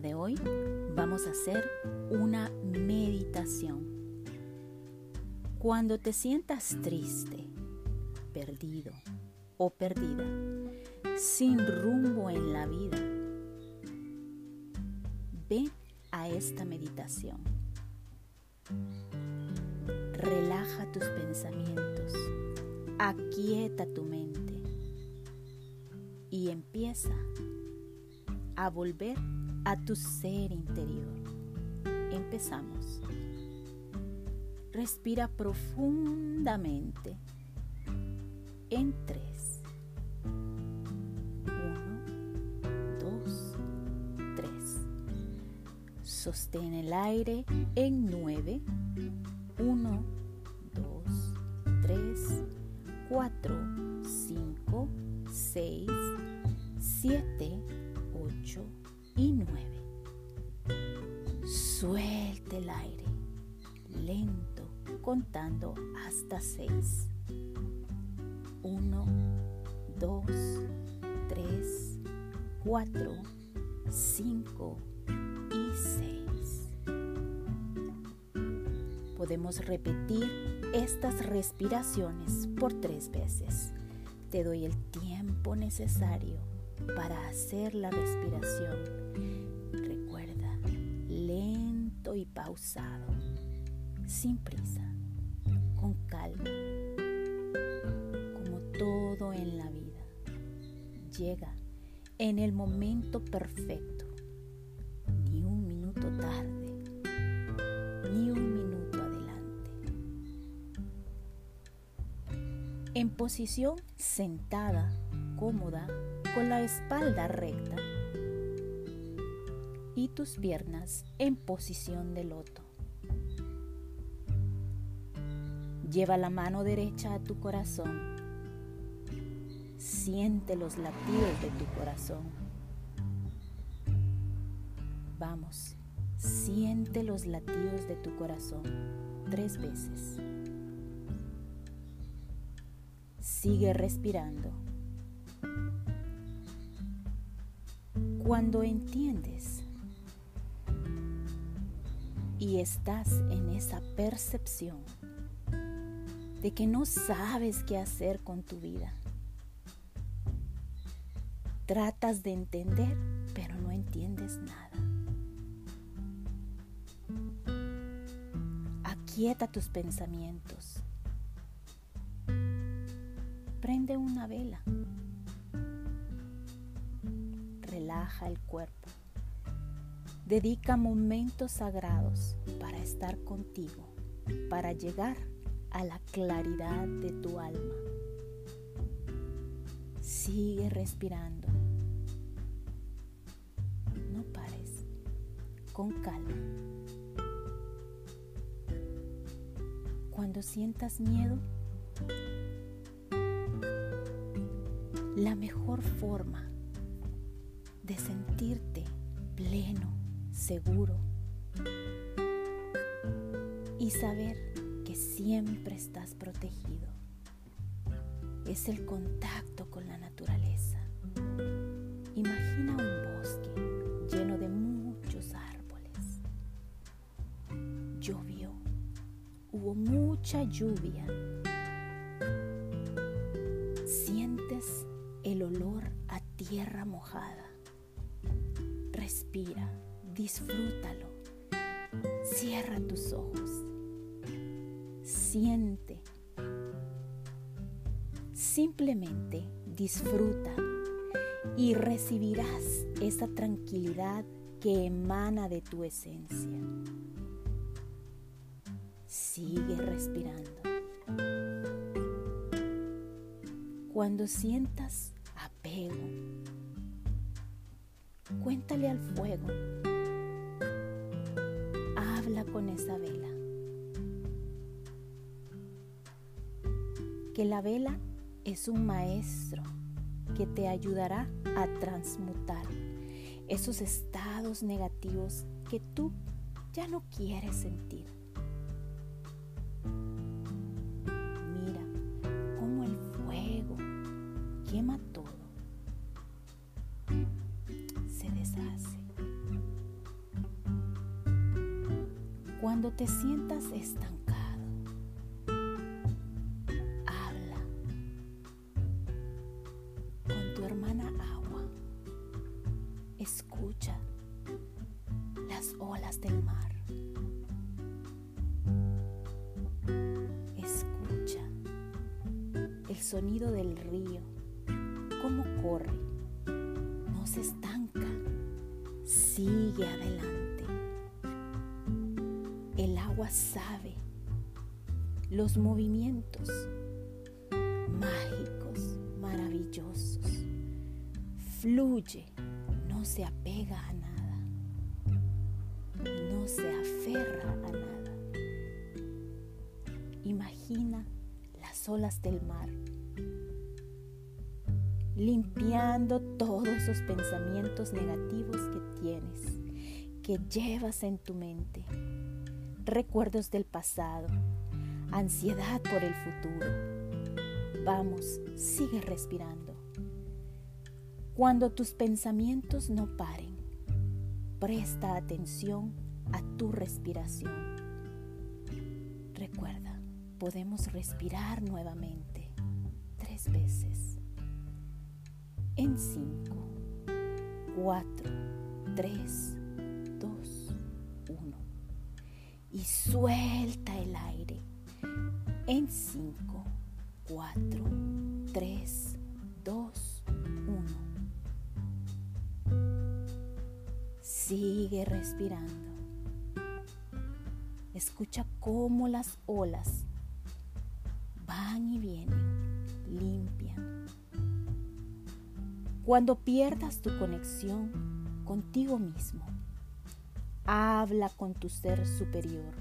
de hoy vamos a hacer una meditación. Cuando te sientas triste, perdido o perdida, sin rumbo en la vida, ven a esta meditación. Relaja tus pensamientos, aquieta tu mente y empieza a volver a tu ser interior. Empezamos. Respira profundamente en tres. Uno, dos, tres. Sostén el aire en nueve. Uno, hasta 6. 1, 2, 3, 4, 5 y 6. Podemos repetir estas respiraciones por tres veces. Te doy el tiempo necesario para hacer la respiración. Recuerda, lento y pausado, sin prisa, con calma, como todo en la vida. Llega en el momento perfecto, ni un minuto tarde, ni un minuto adelante. En posición sentada, cómoda, con la espalda recta y tus piernas en posición de loto. Lleva la mano derecha a tu corazón. Siente los latidos de tu corazón. Vamos, siente los latidos de tu corazón tres veces. Sigue respirando. Cuando entiendes y estás en esa percepción de que no sabes qué hacer con tu vida, tratas de entender, pero no entiendes nada. Aquieta tus pensamientos. Prende una vela relaja el cuerpo. Dedica momentos sagrados para estar contigo, para llegar a la claridad de tu alma. Sigue respirando. No pares. Con calma. Cuando sientas miedo, la mejor forma de sentirte pleno, seguro y saber siempre estás protegido. Es el contacto con la naturaleza. Imagina un bosque lleno de muchos árboles. Llovió, hubo mucha lluvia. Sientes el olor a tierra mojada Respira, disfrútalo. Cierra tus ojos. Siente. Simplemente disfruta y recibirás esa tranquilidad que emana de tu esencia. Sigue respirando. Cuando sientas apego, Cuéntale al fuego. Habla con esa vela. que la vela es un maestro que te ayudará a transmutar esos estados negativos que tú ya no quieres sentir. Mira cómo el fuego quema todo, se deshace. Cuando te sientas estancado, olas del mar. Escucha el sonido del río, cómo corre, no se estanca, sigue adelante. El agua sabe los movimientos mágicos, maravillosos. Fluye, no se apega a nada, se aferra a nada. Imagina las olas del mar, limpiando todos esos pensamientos negativos que tienes, que llevas en tu mente recuerdos del pasado, ansiedad por el futuro. Vamos, sigue respirando. Cuando tus pensamientos no paren, presta atención a tu respiración. Recuerda, podemos respirar nuevamente tres veces. En cinco, cuatro, tres, y suelta el aire en 5, 4, 3, 2, 1. Sigue respirando. Escucha cómo las olas van y vienen, limpian. Cuando pierdas tu conexión contigo mismo, Habla con tu ser superior.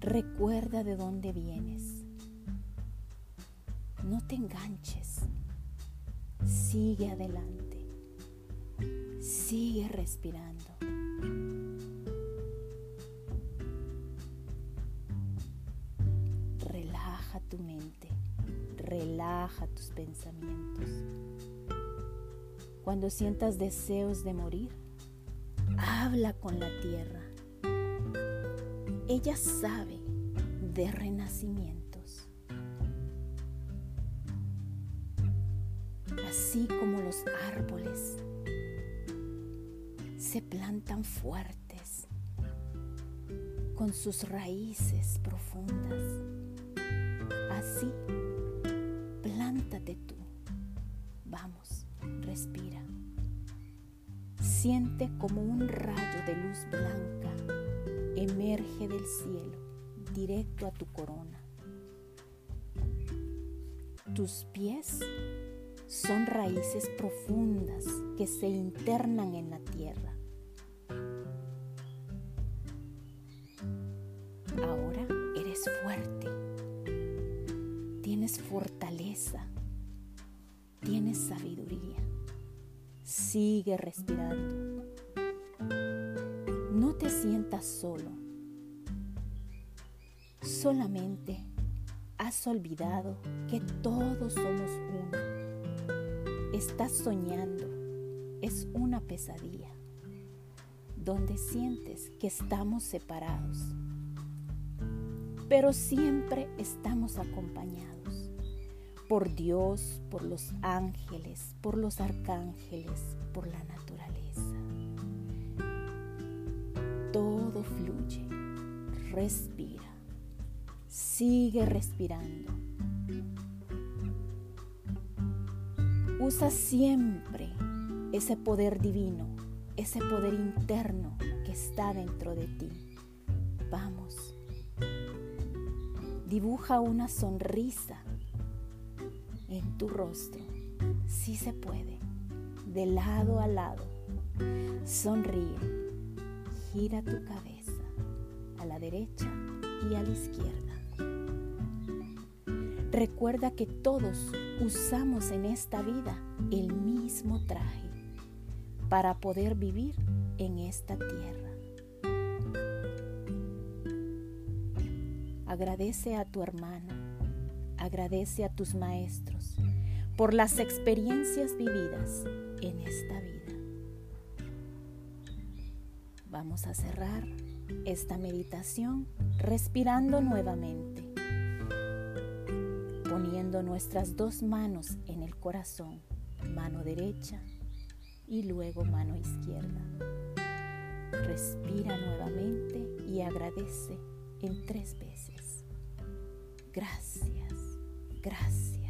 Recuerda de dónde vienes. No te enganches. Sigue adelante. Sigue respirando. Tu mente. Relaja tus pensamientos. Cuando sientas deseos de morir, habla con la tierra. Ella sabe de renacimientos. Así como los árboles se plantan fuertes con sus raíces profundas. Así, plántate tú. Vamos, respira. Siente como un rayo de luz blanca emerge del cielo directo a tu corona. Tus pies son raíces profundas que se internan en la tierra. Fortaleza, tienes sabiduría. Sigue respirando. No te sientas solo. Solamente has olvidado que todos somos uno. Estás soñando. Es una pesadilla donde sientes que estamos separados. Pero siempre estamos acompañados por Dios, por los ángeles, por los arcángeles, por la naturaleza. Todo fluye, respira, sigue respirando. Usa siempre ese poder divino, ese poder interno que está dentro de ti. Vamos. Dibuja una sonrisa en tu rostro. Sí se puede. De lado a lado. Sonríe. Gira tu cabeza a la derecha y a la izquierda. Recuerda que todos usamos en esta vida el mismo traje para poder vivir en esta tierra. Agradece a tu hermano Agradece a tus maestros por las experiencias vividas en esta vida. Vamos a cerrar esta meditación respirando nuevamente, poniendo nuestras dos manos en el corazón, mano derecha y luego mano izquierda. Respira nuevamente y agradece en tres veces. Gracias, gracias